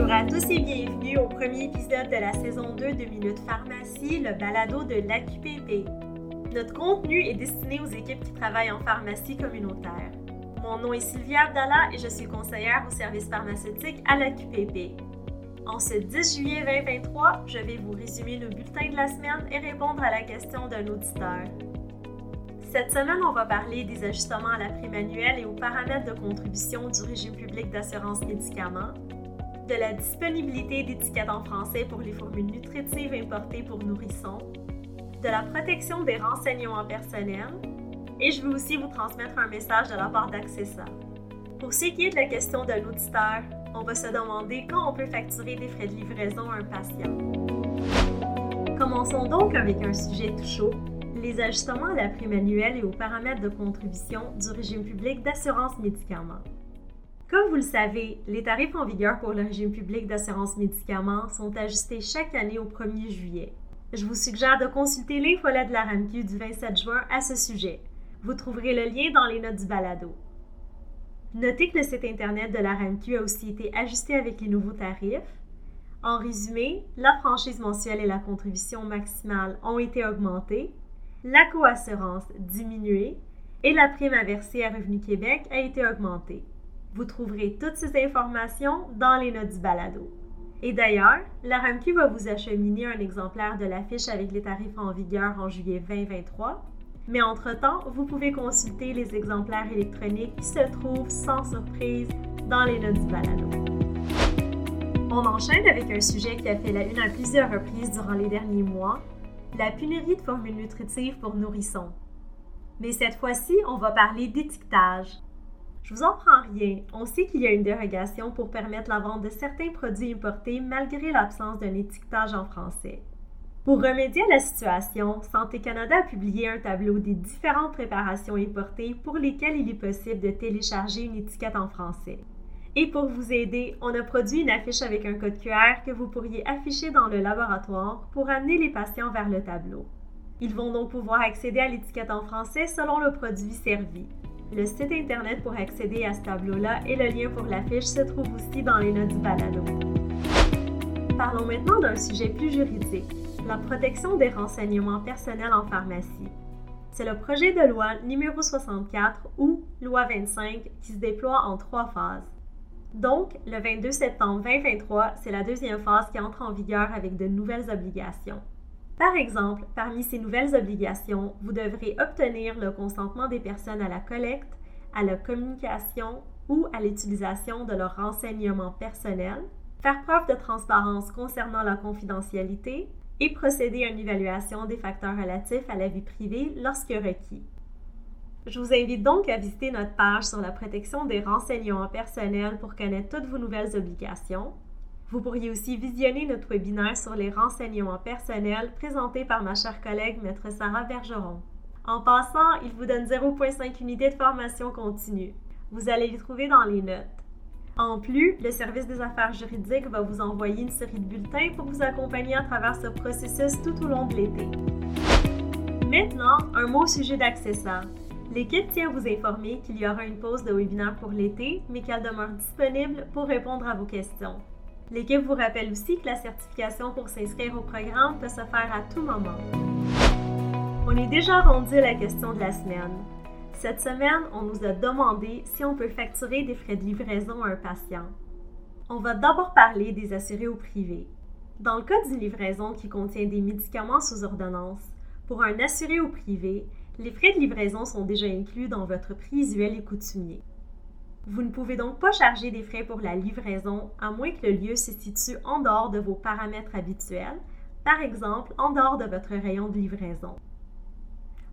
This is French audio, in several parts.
Bonjour à tous et bienvenue au premier épisode de la saison 2 de Minute Pharmacie, le balado de l'AQPP. Notre contenu est destiné aux équipes qui travaillent en pharmacie communautaire. Mon nom est Sylvia Abdallah et je suis conseillère au service pharmaceutique à l'AQPP. En ce 10 juillet 2023, je vais vous résumer le bulletin de la semaine et répondre à la question d'un auditeur. Cette semaine, on va parler des ajustements à la prime annuelle et aux paramètres de contribution du régime public d'assurance médicaments, de la disponibilité d'étiquettes en français pour les formules nutritives importées pour nourrissons, de la protection des renseignements personnels, et je veux aussi vous transmettre un message de la part d'Accessa. Pour ce qui est de la question de l'auditeur, on va se demander quand on peut facturer des frais de livraison à un patient. Commençons donc avec un sujet tout chaud, les ajustements à la prime annuelle et aux paramètres de contribution du régime public d'assurance médicaments. Comme vous le savez, les tarifs en vigueur pour le régime public d'assurance médicaments sont ajustés chaque année au 1er juillet. Je vous suggère de consulter l'infolette de la RAMQ du 27 juin à ce sujet. Vous trouverez le lien dans les notes du balado. Notez que le site Internet de la RAMQ a aussi été ajusté avec les nouveaux tarifs. En résumé, la franchise mensuelle et la contribution maximale ont été augmentées, la coassurance diminuée et la prime à verser à Revenu Québec a été augmentée. Vous trouverez toutes ces informations dans les notes du balado. Et d'ailleurs, la RAMQ va vous acheminer un exemplaire de l'affiche avec les tarifs en vigueur en juillet 2023. Mais entre-temps, vous pouvez consulter les exemplaires électroniques qui se trouvent sans surprise dans les notes du balado. On enchaîne avec un sujet qui a fait la une à plusieurs reprises durant les derniers mois, la pénurie de formules nutritives pour nourrissons. Mais cette fois-ci, on va parler d'étiquetage. Je vous en prends rien. On sait qu'il y a une dérogation pour permettre la vente de certains produits importés malgré l'absence d'un étiquetage en français. Pour remédier à la situation, Santé Canada a publié un tableau des différentes préparations importées pour lesquelles il est possible de télécharger une étiquette en français. Et pour vous aider, on a produit une affiche avec un code QR que vous pourriez afficher dans le laboratoire pour amener les patients vers le tableau. Ils vont donc pouvoir accéder à l'étiquette en français selon le produit servi. Le site Internet pour accéder à ce tableau-là et le lien pour l'affiche se trouve aussi dans les notes du balado. Parlons maintenant d'un sujet plus juridique, la protection des renseignements personnels en pharmacie. C'est le projet de loi numéro 64 ou loi 25 qui se déploie en trois phases. Donc, le 22 septembre 2023, c'est la deuxième phase qui entre en vigueur avec de nouvelles obligations. Par exemple, parmi ces nouvelles obligations, vous devrez obtenir le consentement des personnes à la collecte, à la communication ou à l'utilisation de leurs renseignements personnels, faire preuve de transparence concernant la confidentialité et procéder à une évaluation des facteurs relatifs à la vie privée lorsque requis. Je vous invite donc à visiter notre page sur la protection des renseignements personnels pour connaître toutes vos nouvelles obligations, vous pourriez aussi visionner notre webinaire sur les renseignements personnels présenté par ma chère collègue Maître Sarah Bergeron. En passant, il vous donne 0,5 unités de formation continue. Vous allez les trouver dans les notes. En plus, le service des affaires juridiques va vous envoyer une série de bulletins pour vous accompagner à travers ce processus tout au long de l'été. Maintenant, un mot au sujet d'Accessa. L'équipe tient à vous informer qu'il y aura une pause de webinaire pour l'été, mais qu'elle demeure disponible pour répondre à vos questions. L'équipe vous rappelle aussi que la certification pour s'inscrire au programme peut se faire à tout moment. On est déjà rendu à la question de la semaine. Cette semaine, on nous a demandé si on peut facturer des frais de livraison à un patient. On va d'abord parler des assurés au privé. Dans le cas d'une livraison qui contient des médicaments sous ordonnance, pour un assuré au privé, les frais de livraison sont déjà inclus dans votre prix usuel et coutumier. Vous ne pouvez donc pas charger des frais pour la livraison à moins que le lieu se situe en dehors de vos paramètres habituels, par exemple en dehors de votre rayon de livraison.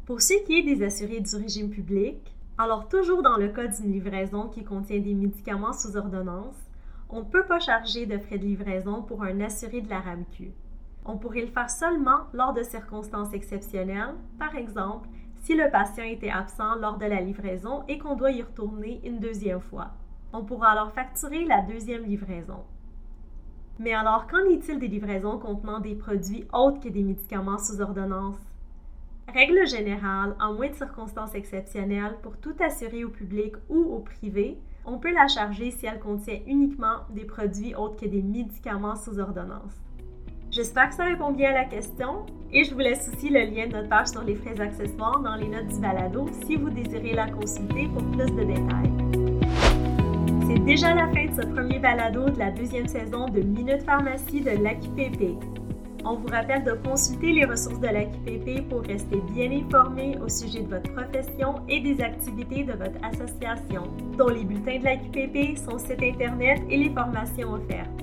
Pour ce qui est des assurés du régime public, alors toujours dans le cas d'une livraison qui contient des médicaments sous ordonnance, on ne peut pas charger de frais de livraison pour un assuré de la RAMQ. On pourrait le faire seulement lors de circonstances exceptionnelles, par exemple si le patient était absent lors de la livraison et qu'on doit y retourner une deuxième fois. On pourra alors facturer la deuxième livraison. Mais alors, qu'en est-il des livraisons contenant des produits autres que des médicaments sous ordonnance? Règle générale, en moins de circonstances exceptionnelles, pour tout assuré au public ou au privé, on peut la charger si elle contient uniquement des produits autres que des médicaments sous ordonnance. J'espère que ça répond bien à la question et je vous laisse aussi le lien de notre page sur les frais accessoires dans les notes du balado si vous désirez la consulter pour plus de détails. C'est déjà la fin de ce premier balado de la deuxième saison de Minute Pharmacie de l'AQPP. On vous rappelle de consulter les ressources de l'AQPP pour rester bien informé au sujet de votre profession et des activités de votre association, dont les bulletins de l'AQPP, son site Internet et les formations offertes.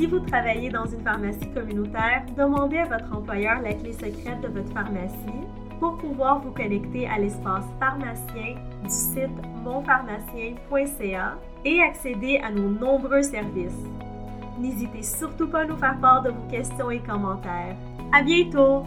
Si vous travaillez dans une pharmacie communautaire, demandez à votre employeur la clé secrète de votre pharmacie pour pouvoir vous connecter à l'espace pharmacien du site monpharmacien.ca et accéder à nos nombreux services. N'hésitez surtout pas à nous faire part de vos questions et commentaires. À bientôt!